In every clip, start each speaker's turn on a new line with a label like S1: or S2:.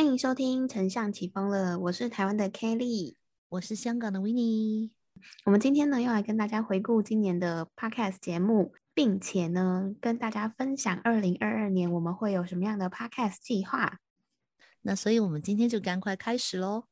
S1: 欢迎收听《丞相起风了》，我是台湾的 Kelly，
S2: 我是香港的 Winnie。
S1: 我们今天呢，要来跟大家回顾今年的 Podcast 节目，并且呢，跟大家分享二零二二年我们会有什么样的 Podcast 计划。
S2: 那所以，我们今天就赶快开始喽。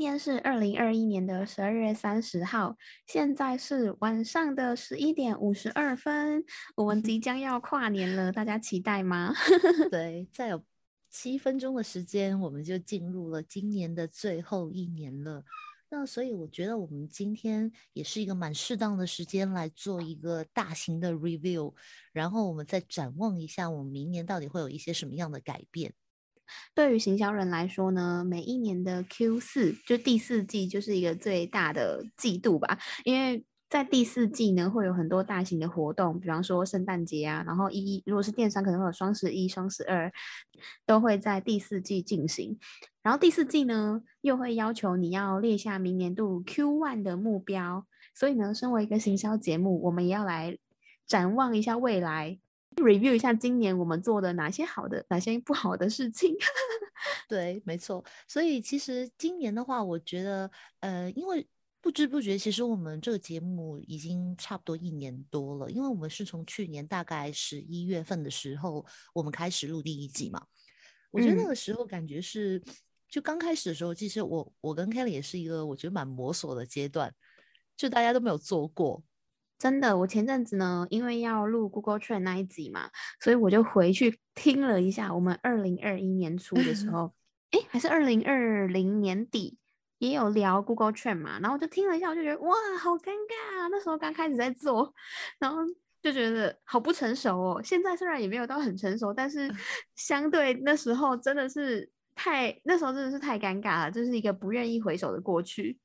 S1: 天是二零二一年的十二月三十号，现在是晚上的十一点五十二分，我们即 将要跨年了，大家期待吗？
S2: 对，再有七分钟的时间，我们就进入了今年的最后一年了。那所以我觉得我们今天也是一个蛮适当的时间来做一个大型的 review，然后我们再展望一下我们明年到底会有一些什么样的改变。
S1: 对于行销人来说呢，每一年的 Q 四就第四季就是一个最大的季度吧，因为在第四季呢会有很多大型的活动，比方说圣诞节啊，然后一如果是电商可能会有双十一、双十二，都会在第四季进行。然后第四季呢又会要求你要列下明年度 Q one 的目标，所以呢，身为一个行销节目，我们也要来展望一下未来。Review 一下今年我们做的哪些好的，哪些不好的事情。
S2: 对，没错。所以其实今年的话，我觉得，呃，因为不知不觉，其实我们这个节目已经差不多一年多了，因为我们是从去年大概十一月份的时候，我们开始录第一季嘛。我觉得那个时候感觉是，就刚开始的时候，其实我我跟 Kelly 也是一个我觉得蛮摸索的阶段，就大家都没有做过。
S1: 真的，我前阵子呢，因为要录 Google Trend 那一集嘛，所以我就回去听了一下我们二零二一年初的时 候，哎，还是二零二零年底也有聊 Google Trend 嘛，然后我就听了一下，我就觉得哇，好尴尬啊！那时候刚开始在做，然后就觉得好不成熟哦。现在虽然也没有到很成熟，但是 相对那时候真的是太，那时候真的是太尴尬了，就是一个不愿意回首的过去。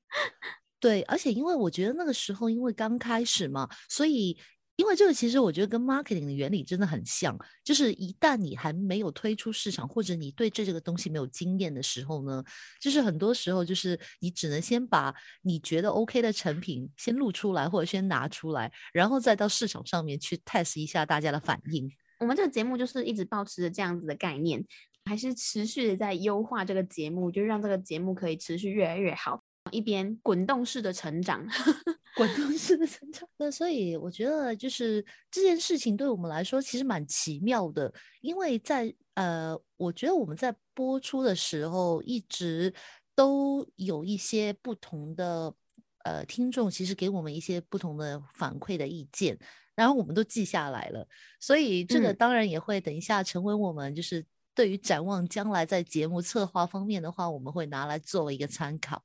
S2: 对，而且因为我觉得那个时候因为刚开始嘛，所以因为这个其实我觉得跟 marketing 的原理真的很像，就是一旦你还没有推出市场，或者你对这个东西没有经验的时候呢，就是很多时候就是你只能先把你觉得 OK 的成品先录出来，或者先拿出来，然后再到市场上面去 test 一下大家的反应。
S1: 我们这个节目就是一直保持着这样子的概念，还是持续的在优化这个节目，就让这个节目可以持续越来越好。一边滚动式的成长，
S2: 滚动式的成长。那所以我觉得，就是这件事情对我们来说其实蛮奇妙的，因为在呃，我觉得我们在播出的时候，一直都有一些不同的呃听众，其实给我们一些不同的反馈的意见，然后我们都记下来了。所以这个当然也会等一下成为我们就是对于展望将来在节目策划方面的话，我们会拿来作为一个参考。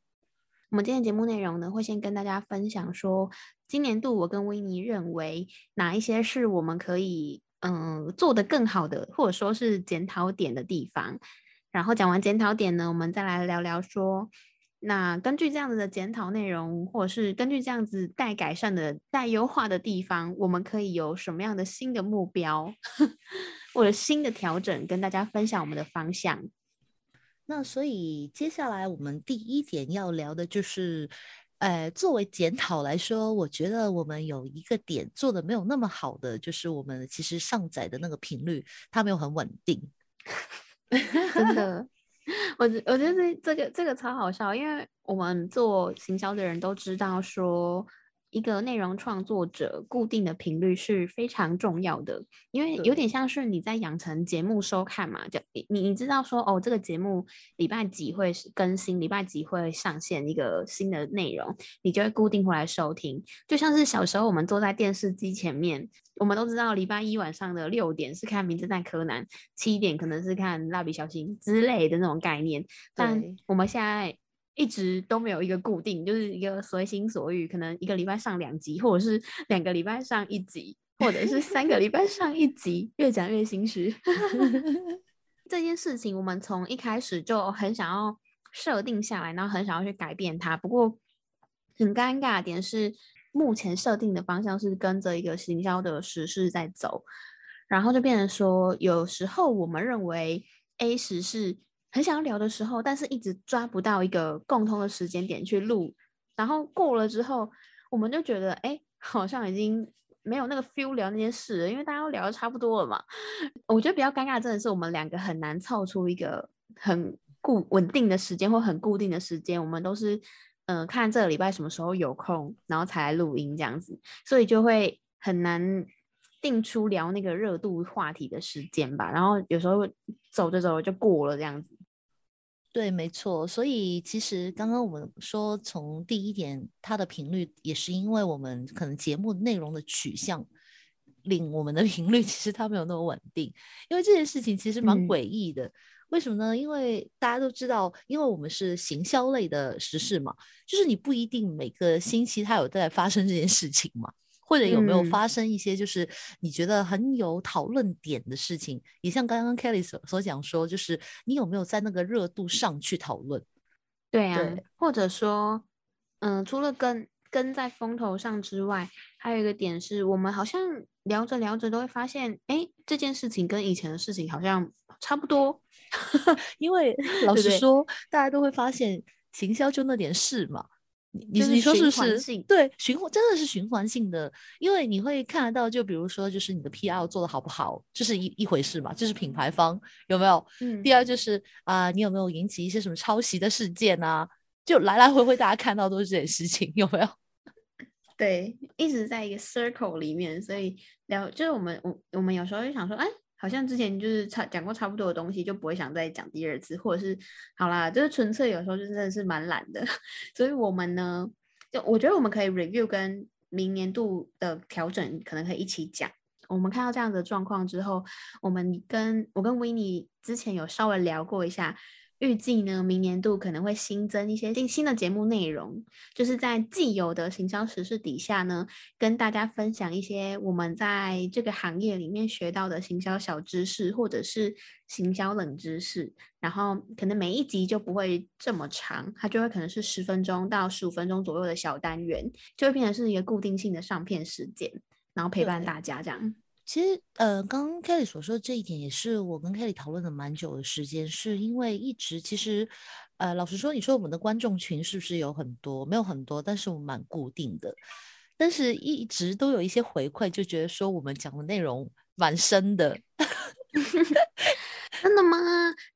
S1: 我们今天节目内容呢，会先跟大家分享说，今年度我跟维尼认为哪一些是我们可以嗯做的更好的，或者说是检讨点的地方。然后讲完检讨点呢，我们再来聊聊说，那根据这样子的检讨内容，或者是根据这样子待改善的、待优化的地方，我们可以有什么样的新的目标 或者新的调整，跟大家分享我们的方向。
S2: 那所以接下来我们第一点要聊的就是，呃，作为检讨来说，我觉得我们有一个点做的没有那么好的，就是我们其实上载的那个频率它没有很稳定。
S1: 真的，我我觉得这这个这个超好笑，因为我们做行销的人都知道说。一个内容创作者固定的频率是非常重要的，因为有点像是你在养成节目收看嘛，就你你知道说哦，这个节目礼拜几会更新，礼拜几会上线一个新的内容，你就会固定回来收听。就像是小时候我们坐在电视机前面，我们都知道礼拜一晚上的六点是看《名侦探柯南》，七点可能是看《蜡笔小新》之类的那种概念，但我们现在。一直都没有一个固定，就是一个随心所欲，可能一个礼拜上两集，或者是两个礼拜上一集，或者是三个礼拜上一集，越讲越心虚。这件事情我们从一开始就很想要设定下来，然后很想要去改变它。不过很尴尬的点是，目前设定的方向是跟着一个行销的时事在走，然后就变成说，有时候我们认为 A 时事。很想要聊的时候，但是一直抓不到一个共通的时间点去录，然后过了之后，我们就觉得哎，好像已经没有那个 feel 聊那件事了，因为大家都聊的差不多了嘛。我觉得比较尴尬，真的是我们两个很难凑出一个很固稳定的时间或很固定的时间，我们都是嗯看这个礼拜什么时候有空，然后才来录音这样子，所以就会很难。定出聊那个热度话题的时间吧，然后有时候走着走着就过了这样子。
S2: 对，没错。所以其实刚刚我们说，从第一点，它的频率也是因为我们可能节目内容的取向令我们的 频率其实它没有那么稳定。因为这件事情其实蛮诡异的，为什么呢？因为大家都知道，因为我们是行销类的时事嘛，就是你不一定每个星期它有在发生这件事情嘛。或者有没有发生一些就是你觉得很有讨论点的事情？也像刚刚 Kelly 所所讲说，就是你有没有在那个热度上去讨论？
S1: 对啊，或者说，嗯，除了跟跟在风头上之外，还有一个点是我们好像聊着聊着都会发现，哎，这件事情跟以前的事情好像差不多。
S2: 因为老实说，大家都会发现行销就那点事嘛。你你说是不是？对，循环真的是循环性的，因为你会看得到，就比如说，就是你的 PR 做的好不好，这是一一回事嘛，这是品牌方有没有？嗯。第二就是啊，你有没有引起一些什么抄袭的事件啊？就来来回回大家看到都是这件事情，有没有？
S1: 对，一直在一个 circle 里面，所以聊就是我们我我们有时候就想说，哎。好像之前就是差讲过差不多的东西，就不会想再讲第二次，或者是好啦，就是纯粹有时候就真的是蛮懒的，所以我们呢，就我觉得我们可以 review 跟明年度的调整可能可以一起讲。我们看到这样的状况之后，我们跟我跟 w i n n e 之前有稍微聊过一下。预计呢，明年度可能会新增一些新新的节目内容，就是在既有的行销时事底下呢，跟大家分享一些我们在这个行业里面学到的行销小知识，或者是行销冷知识。然后可能每一集就不会这么长，它就会可能是十分钟到十五分钟左右的小单元，就会变成是一个固定性的上片时间，然后陪伴大家这样。
S2: 其实，呃，刚刚 Kelly 所说的这一点，也是我跟 Kelly 讨论了蛮久的时间，是因为一直其实，呃，老实说，你说我们的观众群是不是有很多？没有很多，但是我们蛮固定的，但是一直都有一些回馈，就觉得说我们讲的内容蛮深的。
S1: 真的吗？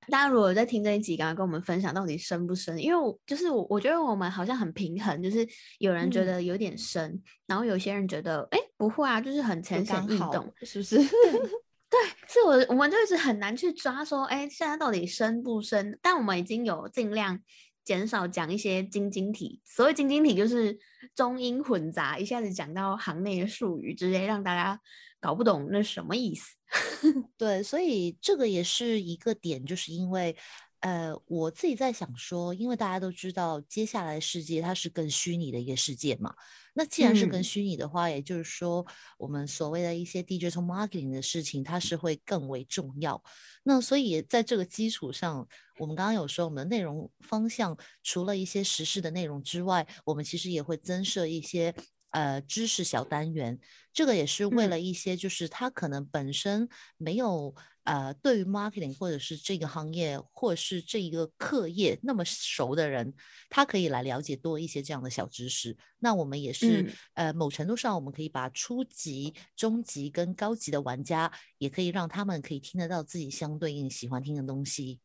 S1: 大家如果在听这一集，刚刚跟我们分享到底深不深？因为我就是我，我觉得我们好像很平衡，就是有人觉得有点深，然后有些人觉得哎不会啊，就是很浅显易懂，
S2: 是不是？
S1: 对，是我我们就一直很难去抓说，哎，现在到底深不深？但我们已经有尽量减少讲一些晶晶体，所谓晶晶体就是中英混杂，一下子讲到行内的术语，直接让大家。搞不懂那什么意思？
S2: 对，所以这个也是一个点，就是因为，呃，我自己在想说，因为大家都知道，接下来世界它是更虚拟的一个世界嘛。那既然是跟虚拟的话，也就是说，我们所谓的一些 digital marketing 的事情，它是会更为重要。那所以在这个基础上，我们刚刚有说，我们的内容方向除了一些实事的内容之外，我们其实也会增设一些。呃，知识小单元，这个也是为了一些，就是他可能本身没有呃，对于 marketing 或者是这个行业或者是这一个课业那么熟的人，他可以来了解多一些这样的小知识。那我们也是呃，某程度上，我们可以把初级、中级跟高级的玩家，也可以让他们可以听得到自己相对应喜欢听的东西。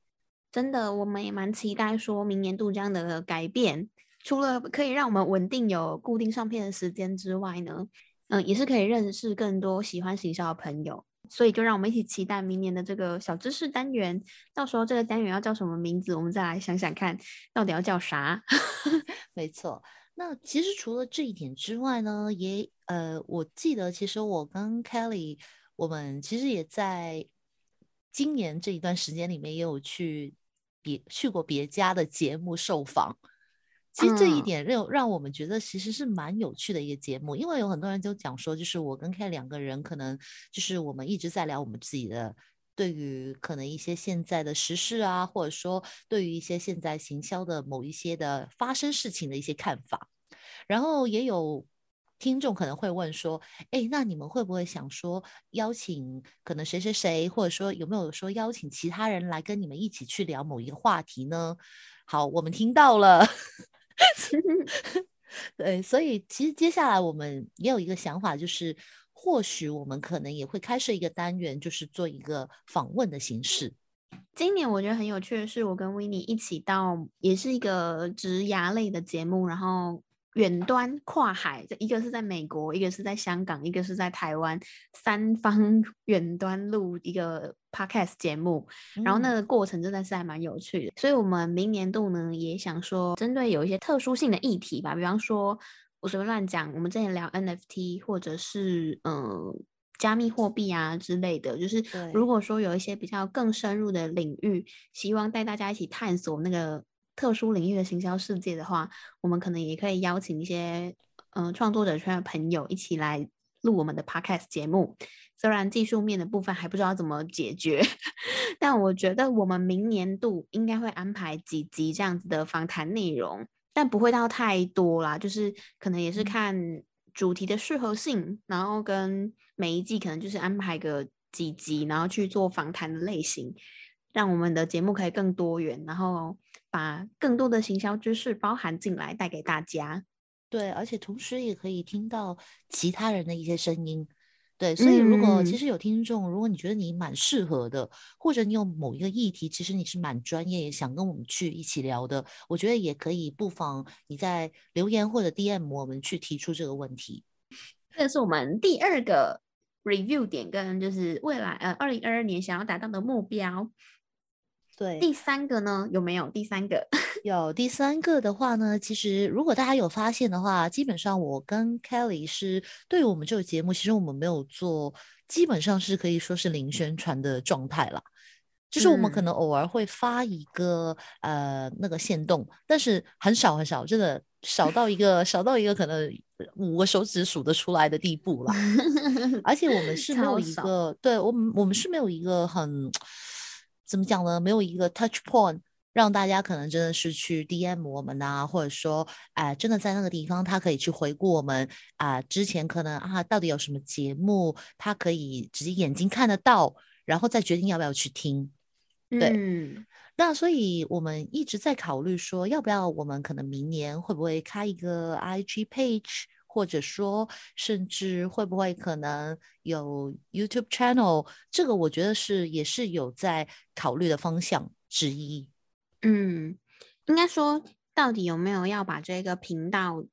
S1: 真的，我们也蛮期待说明年度这样的改变。除了可以让我们稳定有固定上片的时间之外呢，嗯，也是可以认识更多喜欢行销的朋友，所以就让我们一起期待明年的这个小知识单元。到时候这个单元要叫什么名字，我们再来想想看，到底要叫啥？
S2: 没错。那其实除了这一点之外呢，也呃，我记得其实我跟 Kelly，我们其实也在今年这一段时间里面也有去别去过别家的节目受访。其实这一点让让我们觉得其实是蛮有趣的一个节目，因为有很多人就讲说，就是我跟 K 两个人可能就是我们一直在聊我们自己的对于可能一些现在的时事啊，或者说对于一些现在行销的某一些的发生事情的一些看法，然后也有听众可能会问说，哎，那你们会不会想说邀请可能谁谁谁，或者说有没有说邀请其他人来跟你们一起去聊某一个话题呢？好，我们听到了。对，所以其实接下来我们也有一个想法，就是或许我们可能也会开设一个单元，就是做一个访问的形式。
S1: 今年我觉得很有趣的是，我跟维尼一起到，也是一个植牙类的节目，然后。远端跨海，这一个是在美国，一个是在香港，一个是在台湾，三方 远端录一个 podcast 节目，然后那个过程真的是还蛮有趣的。所以，我们明年度呢也想说，针对有一些特殊性的议题吧，比方说我随便乱讲，我们之前聊 NFT 或者是嗯加密货币啊之类的，就是如果说有一些比较更深入的领域，希望带大家一起探索那个。特殊领域的行销世界的话，我们可能也可以邀请一些嗯创作者圈的朋友一起来录我们的 podcast 节目。虽然技术面的部分还不知道怎么解决，但我觉得我们明年度应该会安排几集这样子的访谈内容，但不会到太多啦，就是可能也是看主题的适合性，然后跟每一季可能就是安排个几集，然后去做访谈的类型，让我们的节目可以更多元，然后。把更多的行销知识包含进来，带给大家。
S2: 对，而且同时也可以听到其他人的一些声音。对，所以如果其实有听众，如果你觉得你蛮适合的，或者你有某一个议题，其实你是蛮专业，想跟我们去一起聊的，我觉得也可以，不妨你在留言或者 DM 我们去提出这个问题。
S1: 这是我们第二个 review 点，跟就是未来呃二零二二年想要达到的目标。
S2: 对，
S1: 第三个呢有没有？第三个
S2: 有，第三个的话呢，其实如果大家有发现的话，基本上我跟 Kelly 是对于我们这个节目，其实我们没有做，基本上是可以说是零宣传的状态了。就是我们可能偶尔会发一个呃那个线动，但是很少很少，真的少到一个少到一个可能五个手指数得出来的地步了。而且我们是没有一个，对我们我们是没有一个很。怎么讲呢？没有一个 touch point，让大家可能真的是去 DM 我们呐，或者说，哎，真的在那个地方，他可以去回顾我们啊，之前可能啊，到底有什么节目，他可以直接眼睛看得到，然后再决定要不要去听。对，那所以我们一直在考虑说，要不要我们可能明年会不会开一个 IG page。或者说，甚至会不会可能有 YouTube channel？这个我觉得是也是有在考虑的方向之一。
S1: 嗯，应该说，到底有没有要把这个频道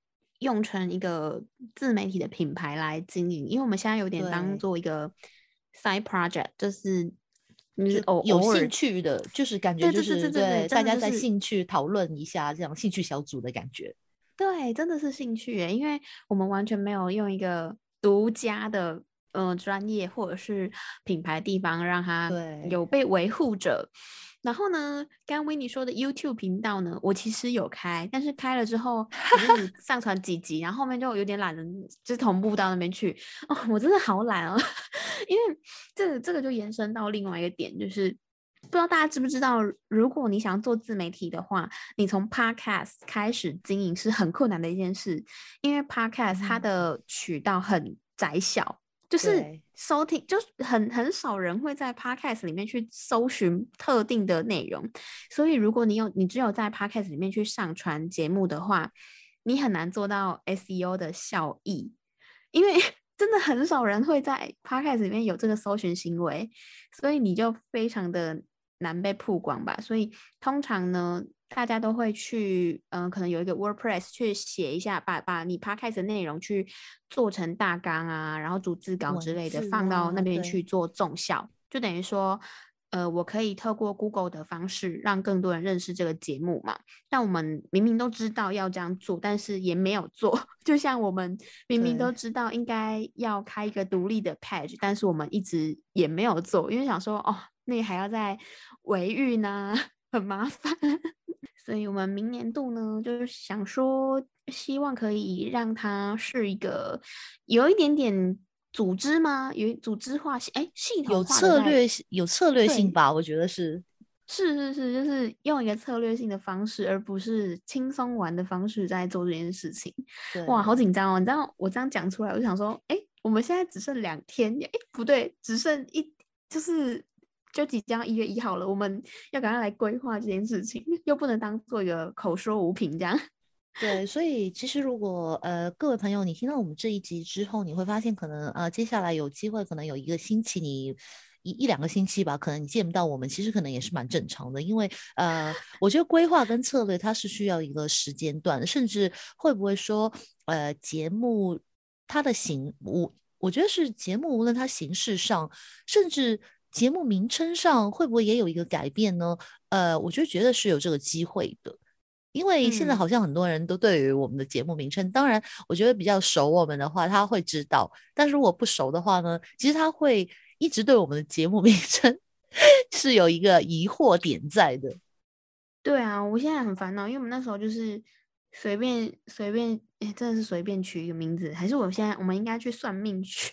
S1: 用成一个自媒体的品牌来经营？因为我们现在有点当做一个 side project，就是
S2: 你偶有兴趣的，就是感觉就是对大家在兴趣讨论一下这样兴趣小组的感觉。
S1: 对，真的是兴趣诶，因为我们完全没有用一个独家的呃专业或者是品牌地方让它有被维护着。然后呢，刚刚维尼说的 YouTube 频道呢，我其实有开，但是开了之后就是 上传几集，然后后面就有点懒得就同步到那边去。哦，我真的好懒哦，因为这个这个就延伸到另外一个点，就是。不知道大家知不知道，如果你想做自媒体的话，你从 Podcast 开始经营是很困难的一件事，因为 Podcast 它的渠道很窄小，就是收听就很很少人会在 Podcast 里面去搜寻特定的内容，所以如果你有你只有在 Podcast 里面去上传节目的话，你很难做到 SEO 的效益，因为 真的很少人会在 Podcast 里面有这个搜寻行为，所以你就非常的。难被曝光吧，所以通常呢，大家都会去，嗯，可能有一个 WordPress 去写一下，把把你 Podcast 的内容去做成大纲啊，然后逐字稿之类的放到那边去做重效，就等于说，呃，我可以透过 Google 的方式让更多人认识这个节目嘛。但我们明明都知道要这样做，但是也没有做。就像我们明明都知道应该要开一个独立的 Page，但是我们一直也没有做，因为想说，哦。那还要再维育呢，很麻烦。所以我们明年度呢，就是想说，希望可以让它是一个有一点点组织吗？有组织化系，哎，系统
S2: 有策略有策略性吧？我觉得是。
S1: 是是是，就是用一个策略性的方式，而不是轻松玩的方式在做这件事情。哇，好紧张哦！你知道我这样讲出来，我就想说，哎，我们现在只剩两天，哎，不对，只剩一，就是就即将一月一号了，我们要赶快来规划这件事情，又不能当做一个口说无凭这样。
S2: 对，所以其实如果呃各位朋友，你听到我们这一集之后，你会发现可能呃接下来有机会，可能有一个星期你。一一两个星期吧，可能你见不到我们，其实可能也是蛮正常的，因为呃，我觉得规划跟策略它是需要一个时间段，甚至会不会说呃节目它的形，我我觉得是节目无论它形式上，甚至节目名称上会不会也有一个改变呢？呃，我就觉得是有这个机会的，因为现在好像很多人都对于我们的节目名称，当然我觉得比较熟我们的话他会知道，但是如果不熟的话呢，其实他会。一直对我们的节目名称 是有一个疑惑点在的。
S1: 对啊，我现在很烦恼，因为我们那时候就是随便随便，哎，真的是随便取一个名字，还是我现在我们应该去算命去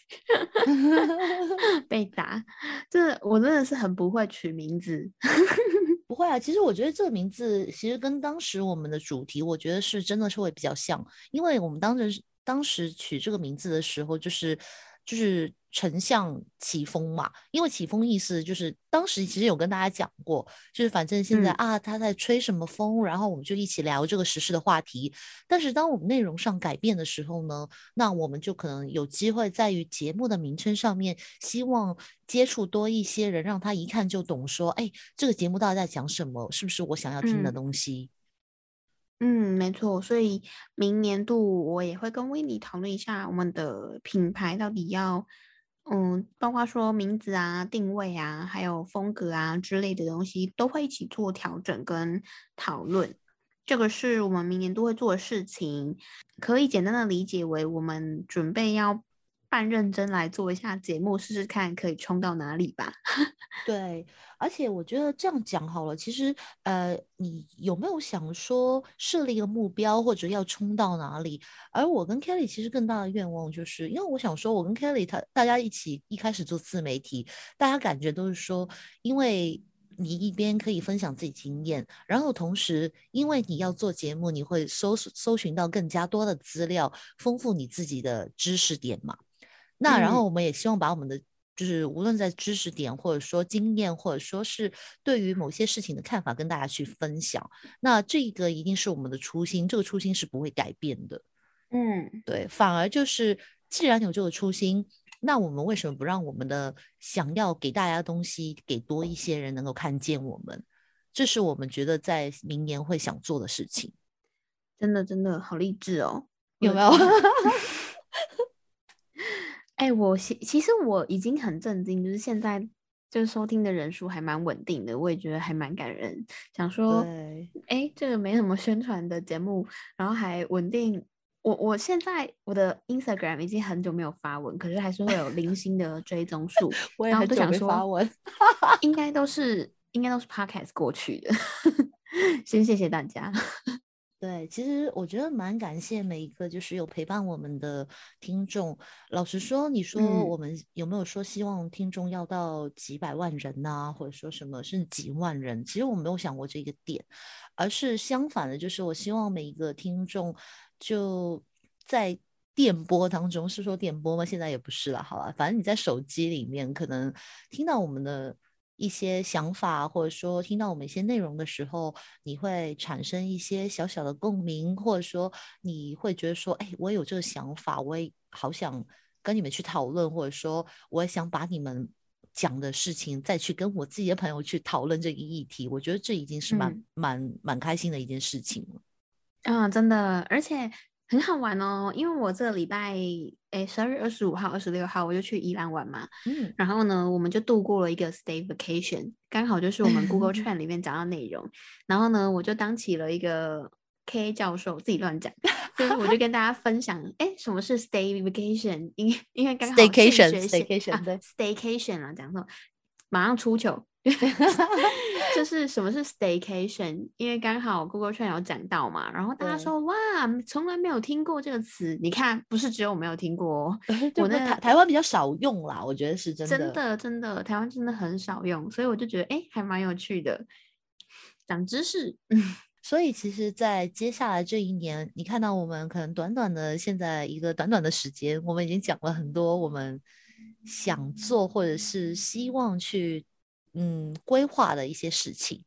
S1: 被打？这我真的是很不会取名字。
S2: 不会啊，其实我觉得这个名字其实跟当时我们的主题，我觉得是真的是会比较像，因为我们当时当时取这个名字的时候，就是就是。丞相起风嘛，因为起风意思就是当时其实有跟大家讲过，就是反正现在啊他在吹什么风，然后我们就一起聊这个时事的话题。但是当我们内容上改变的时候呢，那我们就可能有机会在于节目的名称上面，希望接触多一些人，让他一看就懂，说哎这个节目到底在讲什么，是不是我想要听的东西？
S1: 嗯，嗯没错，所以明年度我也会跟威尼讨论一下我们的品牌到底要。嗯，包括说名字啊、定位啊，还有风格啊之类的东西，都会一起做调整跟讨论。这个是我们明年都会做的事情，可以简单的理解为我们准备要。半认真来做一下节目，试试看可以冲到哪里吧。
S2: 对，而且我觉得这样讲好了。其实，呃，你有没有想说设立一个目标，或者要冲到哪里？而我跟 Kelly 其实更大的愿望就是，因为我想说，我跟 Kelly 他大家一起一开始做自媒体，大家感觉都是说，因为你一边可以分享自己经验，然后同时因为你要做节目，你会搜搜寻到更加多的资料，丰富你自己的知识点嘛。那然后我们也希望把我们的就是无论在知识点或者说经验或者说是对于某些事情的看法跟大家去分享。那这个一定是我们的初心，这个初心是不会改变的。
S1: 嗯，
S2: 对，反而就是既然有这个初心，那我们为什么不让我们的想要给大家的东西给多一些人能够看见我们？这是我们觉得在明年会想做的事情。
S1: 真的真的好励志哦，
S2: 有没有？
S1: 哎，我其其实我已经很震惊，就是现在就是收听的人数还蛮稳定的，我也觉得还蛮感人。想说，哎，这个没什么宣传的节目，然后还稳定。我我现在我的 Instagram 已经很久没有发文，可是还是会有零星的追踪数。
S2: 我也很久没发文，
S1: 应 该都是应该都是 Podcast 过去的。先谢谢大家。
S2: 对，其实我觉得蛮感谢每一个就是有陪伴我们的听众。老实说，你说我们有没有说希望听众要到几百万人呐，或者说什么是几万人？其实我没有想过这个点，而是相反的，就是我希望每一个听众就在电波当中，是说电波吗？现在也不是了，好了，反正你在手机里面可能听到我们的。一些想法，或者说听到我们一些内容的时候，你会产生一些小小的共鸣，或者说你会觉得说，哎，我有这个想法，我也好想跟你们去讨论，或者说我也想把你们讲的事情再去跟我自己的朋友去讨论这个议题。我觉得这已经是蛮蛮蛮开心的一件事情了。
S1: 啊，真的，而且。很好玩哦，因为我这个礼拜，哎，十二月二十五号、二十六号我就去宜兰玩嘛。嗯，然后呢，我们就度过了一个 stay vacation，刚好就是我们 Google Trend 里面讲到内容。然后呢，我就当起了一个 K 教授，自己乱讲，所以我就跟大家分享，哎，什么是 stay vacation？因因为刚好
S2: staycation，staycation，
S1: 对，staycation 啊，讲说马上出糗。就是什么是 staycation，因为刚好 Google 圈有讲到嘛，然后大家说哇，从来没有听过这个词。你看，不是只有我没有听过，
S2: 我那台台湾比较少用啦，我觉得是真
S1: 的，真的真的，台湾真的很少用，所以我就觉得哎，还蛮有趣的，长知识。
S2: 所以其实，在接下来这一年，你看到我们可能短短的现在一个短短的时间，我们已经讲了很多我们想做或者是希望去嗯规划的一些事情。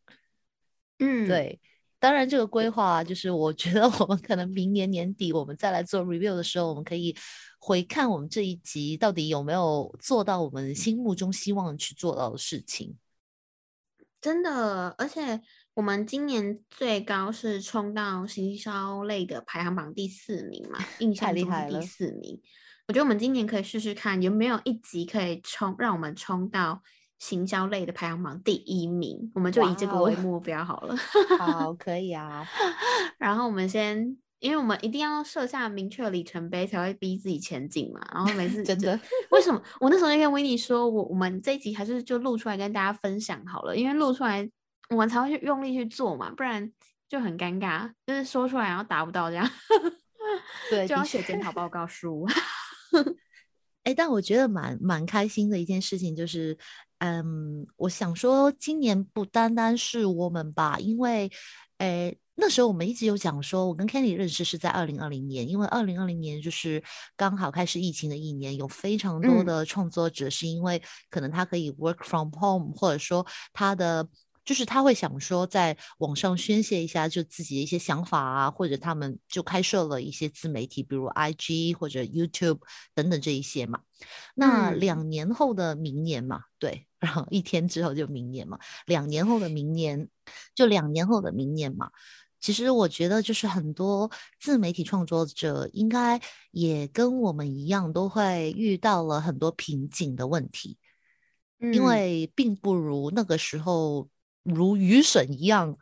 S1: 嗯，
S2: 对。当然，这个规划就是我觉得我们可能明年年底我们再来做 review 的时候，我们可以回看我们这一集到底有没有做到我们心目中希望去做到的事情。
S1: 真的，而且。我们今年最高是冲到行销类的排行榜第四名嘛？印象中第四名。我觉得我们今年可以试试看，有没有一集可以冲，让我们冲到行销类的排行榜第一名。我们就以这个为 目标好了。
S2: 好，可以啊。
S1: 然后我们先，因为我们一定要设下明确的里程碑，才会逼自己前进嘛。然后每次
S2: 真的，
S1: 为什么？我那时候就跟维尼说，我我们这一集还是就录出来跟大家分享好了，因为录出来。我们才会去用力去做嘛，不然就很尴尬，就是说出来然后达不到这样，
S2: 对，
S1: 就要写检讨报告书。
S2: 哎，但我觉得蛮蛮开心的一件事情就是，嗯，我想说今年不单单是我们吧，因为，诶，那时候我们一直有讲说，我跟 Kenny 认识是在二零二零年，因为二零二零年就是刚好开始疫情的一年，有非常多的创作者是因为可能他可以 work from home，或者说他的。就是他会想说，在网上宣泄一下就自己的一些想法啊，或者他们就开设了一些自媒体，比如 IG 或者 YouTube 等等这一些嘛。那两年后的明年嘛，对，然后一天之后就明年嘛，两年后的明年就两年后的明年嘛。其实我觉得，就是很多自媒体创作者应该也跟我们一样，都会遇到了很多瓶颈的问题，因为并不如那个时候。如雨水一样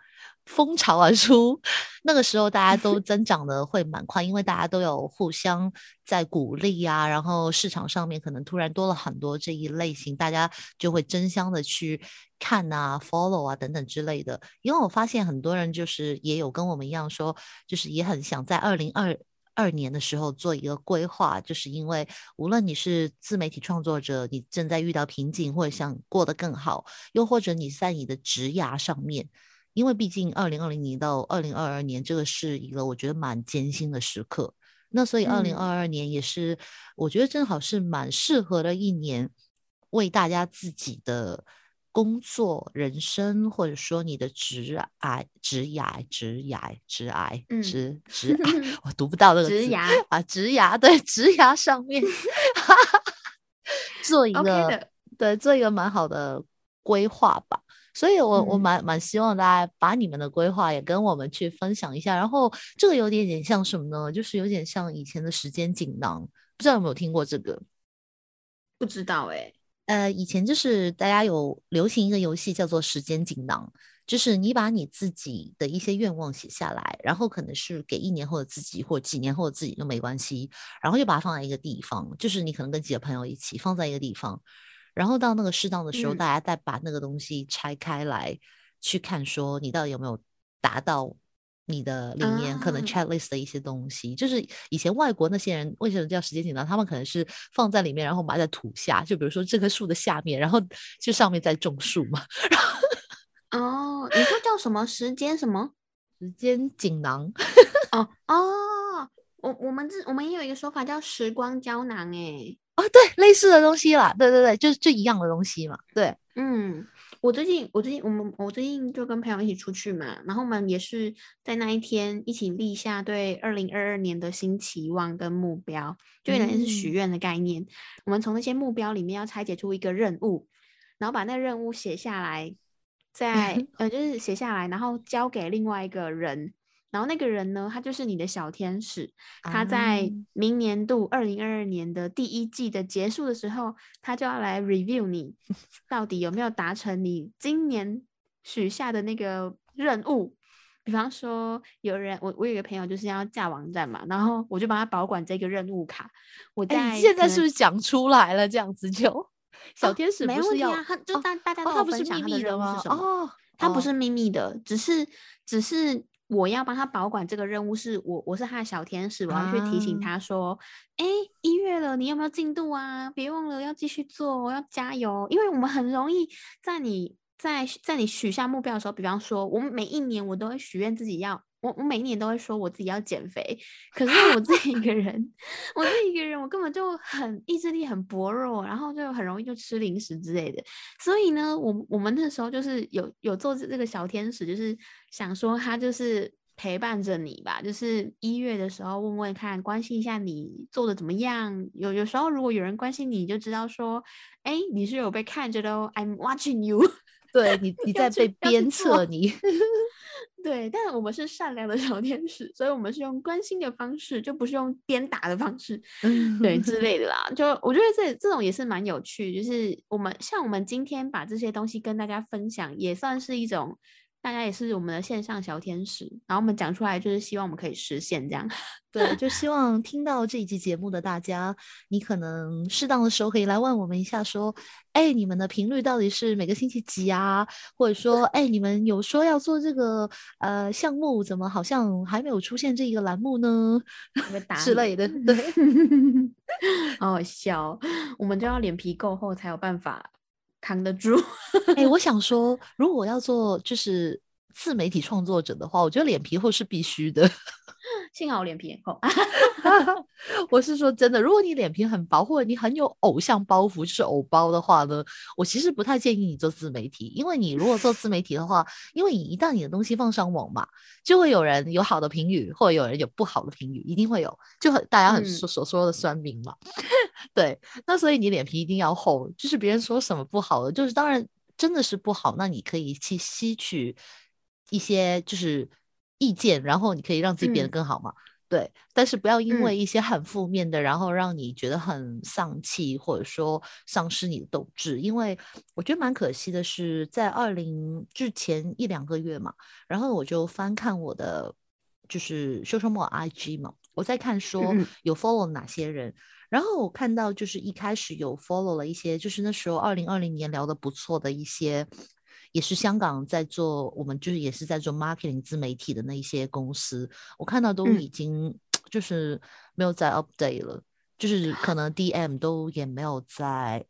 S2: 蜂巢而出，那个时候大家都 增长的会蛮快，因为大家都有互相在鼓励啊，然后市场上面可能突然多了很多这一类型，大家就会争相的去看啊、follow 啊等等之类的。因为我发现很多人就是也有跟我们一样说，就是也很想在二零二。二年的时候做一个规划，就是因为无论你是自媒体创作者，你正在遇到瓶颈，或者想过得更好，又或者你在你的职涯上面，因为毕竟二零二零年到二零二二年这个是一个我觉得蛮艰辛的时刻，那所以二零二二年也是我觉得正好是蛮适合的一年，为大家自己的。工作、人生，或者说你的职癌、职涯、职涯、职癌、职职癌，我读不到那个
S1: 职
S2: 涯啊，职涯对职涯上面 做一个对做一个蛮好的规划吧。所以，我我蛮蛮希望大家把你们的规划也跟我们去分享一下。然后，这个有点点像什么呢？就是有点像以前的时间锦囊，不知道有没有听过这个？
S1: 不知道哎。
S2: 呃，以前就是大家有流行一个游戏叫做时间锦囊，就是你把你自己的一些愿望写下来，然后可能是给一年后的自己或几年后的自己都没关系，然后就把它放在一个地方，就是你可能跟几个朋友一起放在一个地方，然后到那个适当的时候，大家再把那个东西拆开来去看，说你到底有没有达到。你的里面可能 checklist 的一些东西，就是以前外国那些人为什么叫时间锦囊？他们可能是放在里面，然后埋在土下，就比如说这棵树的下面，然后就上面在种树嘛。
S1: 哦，你说叫什么时间什么
S2: 时间锦囊？
S1: 哦哦，我我们这我们也有一个说法叫时光胶囊，哎，
S2: 哦对，类似的东西啦，对对对，就是就一样的东西嘛，对，
S1: 嗯。我最近，我最近，我们我最近就跟朋友一起出去嘛，然后我们也是在那一天一起立下对二零二二年的新期望跟目标，就有点是许愿的概念。我们从那些目标里面要拆解出一个任务，然后把那任务写下来，在 呃就是写下来，然后交给另外一个人。然后那个人呢，他就是你的小天使。他在明年度二零二二年的第一季的结束的时候，他就要来 review 你 到底有没有达成你今年许下的那个任务。比方说，有人我我有个朋友就是要架网站嘛，然后我就帮他保管这个任务卡。我在
S2: 现在是不是讲出来了？这样子就小天使
S1: 没问题啊，他就大大家都
S2: 不是秘密的吗？哦。
S1: 他不是秘密的，只是只是我要帮他保管这个任务，是我我是他的小天使，我要去提醒他说，哎，一月了，你有没有进度啊？别忘了要继续做，要加油，因为我们很容易在你在在你许下目标的时候，比方说，我们每一年我都会许愿自己要。我我每一年都会说我自己要减肥，可是我自己一个人，我自己一个人，我根本就很意志力很薄弱，然后就很容易就吃零食之类的。所以呢，我我们那时候就是有有做这个小天使，就是想说他就是陪伴着你吧，就是一月的时候问问看，关心一下你做的怎么样。有有时候如果有人关心你，就知道说，哎，你是有被看着的哦，I'm watching you。
S2: 对你你 在被鞭策你。
S1: 对，但我们是善良的小天使，所以我们是用关心的方式，就不是用鞭打的方式，对之类的啦。就我觉得这这种也是蛮有趣，就是我们像我们今天把这些东西跟大家分享，也算是一种。大家也是我们的线上小天使，然后我们讲出来就是希望我们可以实现这样。
S2: 对，就希望听到这一集节目的大家，你可能适当的时候可以来问我们一下，说，哎，你们的频率到底是每个星期几啊？或者说，哎，你们有说要做这个呃项目，怎么好像还没有出现这一个栏目呢？之类的，对，
S1: 好好笑，我们就要脸皮够厚才有办法。扛得住，
S2: 哎，我想说，如果要做就是自媒体创作者的话，我觉得脸皮厚是必须的。
S1: 幸好我脸皮很厚，
S2: 我是说真的，如果你脸皮很薄，或者你很有偶像包袱，就是偶包的话呢，我其实不太建议你做自媒体，因为你如果做自媒体的话，因为你一旦你的东西放上网嘛，就会有人有好的评语，或者有人有不好的评语，一定会有，就很大家很说所说的酸民嘛。对，那所以你脸皮一定要厚，就是别人说什么不好的，就是当然真的是不好，那你可以去吸取一些就是。意见，然后你可以让自己变得更好嘛？对，但是不要因为一些很负面的，然后让你觉得很丧气，或者说丧失你的斗志。因为我觉得蛮可惜的是，在二零之前一两个月嘛，然后我就翻看我的就是修周末 IG 嘛，我在看说有 follow 哪些人，然后我看到就是一开始有 follow 了一些，就是那时候二零二零年聊的不错的一些。也是香港在做，我们就是也是在做 marketing 自媒体的那一些公司，我看到都已经就是没有在 update 了，就是可能 DM 都也没有在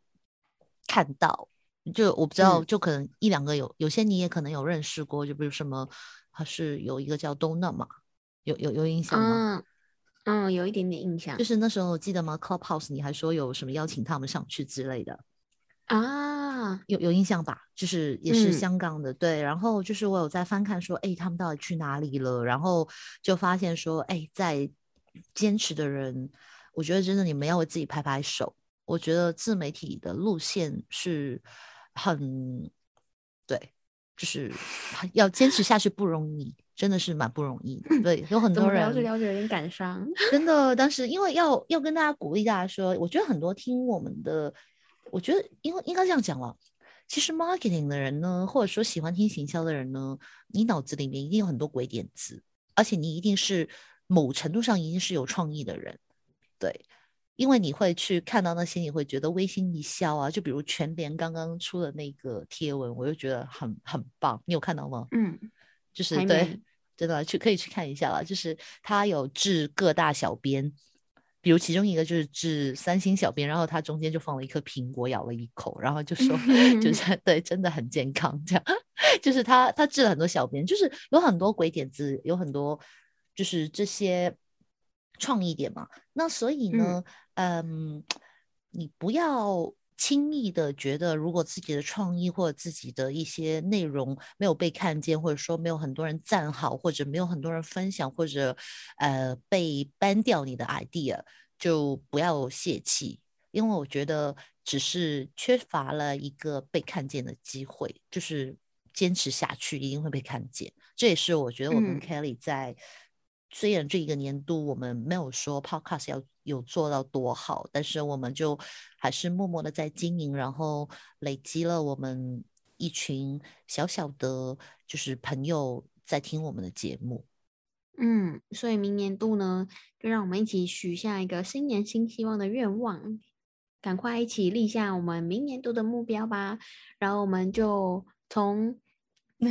S2: 看到，就我不知道，就可能一两个有，有些你也可能有认识过，就比如什么，还是有一个叫 Dona 嘛，有有有印象
S1: 吗？嗯，有一点点印象，
S2: 就是那时候记得吗？Clubhouse 你还说有什么邀请他们上去之类的。
S1: 啊，
S2: 有有印象吧？就是也是香港的，对。然后就是我有在翻看说，哎，他们到底去哪里了？然后就发现说，哎，在坚持的人，我觉得真的你们要为自己拍拍手。我觉得自媒体的路线是很对，就是要坚持下去不容易，真的是蛮不容易的。对，有很多人
S1: 了解了解有点感伤，
S2: 真的。当时因为要要跟大家鼓励大家说，我觉得很多听我们的。我觉得，因为应该这样讲了，其实 marketing 的人呢，或者说喜欢听行销的人呢，你脑子里面一定有很多鬼点子，而且你一定是某程度上一定是有创意的人，对，因为你会去看到那些，你会觉得微心一笑啊，就比如全联刚刚出的那个贴文，我就觉得很很棒，你有看到吗？
S1: 嗯，
S2: 就是对，真的去可以去看一下了，就是他有致各大小编。比如其中一个就是治三星小编，然后他中间就放了一颗苹果，咬了一口，然后就说就是 对，真的很健康。这样 就是他他治了很多小编，就是有很多鬼点子，有很多就是这些创意点嘛。那所以呢，嗯，你不要。轻易的觉得，如果自己的创意或者自己的一些内容没有被看见，或者说没有很多人赞好，或者没有很多人分享，或者呃被 ban 掉你的 idea，就不要泄气，因为我觉得只是缺乏了一个被看见的机会，就是坚持下去一定会被看见。这也是我觉得我跟 Kelly 在。虽然这一个年度我们没有说 Podcast 要有做到多好，但是我们就还是默默的在经营，然后累积了我们一群小小的，就是朋友在听我们的节目。
S1: 嗯，所以明年度呢，就让我们一起许下一个新年新希望的愿望，赶快一起立下我们明年度的目标吧。然后我们就从。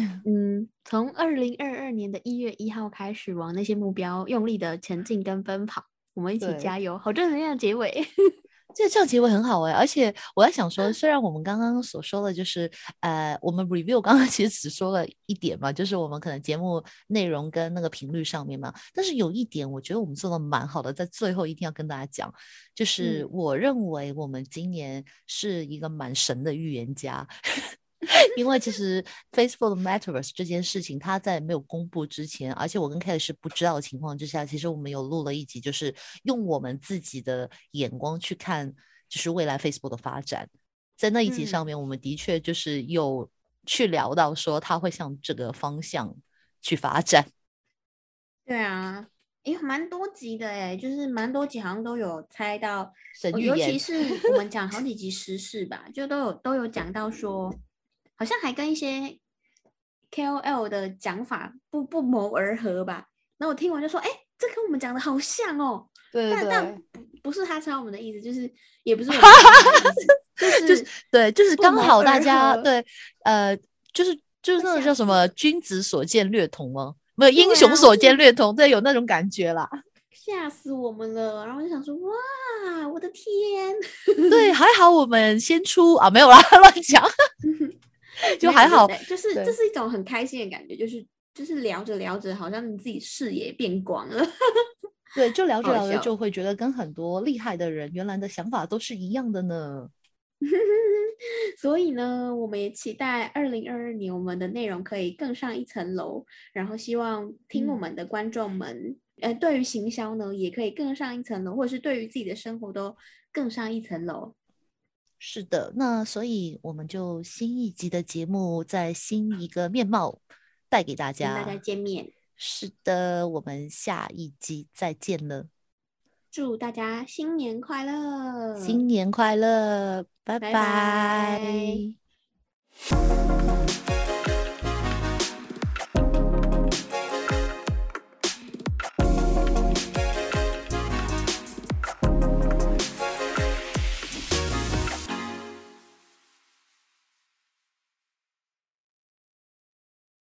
S1: 嗯，从二零二二年的一月一号开始，往那些目标用力的前进跟奔跑，我们一起加油！好正能量结尾。
S2: 这这样结尾很好哎，而且我在想说，虽然我们刚刚所说的就是，呃，我们 review 刚刚其实只说了一点嘛，就是我们可能节目内容跟那个频率上面嘛，但是有一点我觉得我们做的蛮好的，在最后一定要跟大家讲，就是我认为我们今年是一个蛮神的预言家。因为其实 Facebook Metaverse 这件事情，它在没有公布之前，而且我跟 Kelly 是不知道的情况之下，其实我们有录了一集，就是用我们自己的眼光去看，就是未来 Facebook 的发展。在那一集上面，我们的确就是有去聊到说，它会向这个方向去发展。
S1: 对啊，哎，蛮多集的哎，就是蛮多集好像都有猜到，
S2: 尤
S1: 其是我们讲好几集时事吧，就都有都有讲到说。好像还跟一些 KOL 的讲法不不谋而合吧？那我听完就说：“哎，这跟我们讲的好像哦。”
S2: 对
S1: 但但不不是他抄我们的意思，就是也不是我们的意思，就是
S2: 对，就是刚好大家对呃，就是就是那种叫什么“君子所见略同”吗？没有“英雄所见略同”，对，有那种感觉啦。
S1: 吓死我们了！然后我就想说：“哇，我的天！”
S2: 对，还好我们先出啊，没有啦，乱讲。就还好，
S1: 就是这是一种很开心的感觉，就是就是聊着聊着，好像你自己视野变广了。
S2: 对，就聊着聊着就会觉得跟很多厉害的人原来的想法都是一样的呢。
S1: 所以呢，我们也期待二零二二年我们的内容可以更上一层楼，然后希望听我们的观众们，呃，对于行销呢也可以更上一层楼，或者是对于自己的生活都更上一层楼。
S2: 是的，那所以我们就新一集的节目，在新一个面貌带给大家，
S1: 跟大家见面。
S2: 是的，我们下一集再见了。
S1: 祝大家新年快乐！
S2: 新年快乐！拜拜。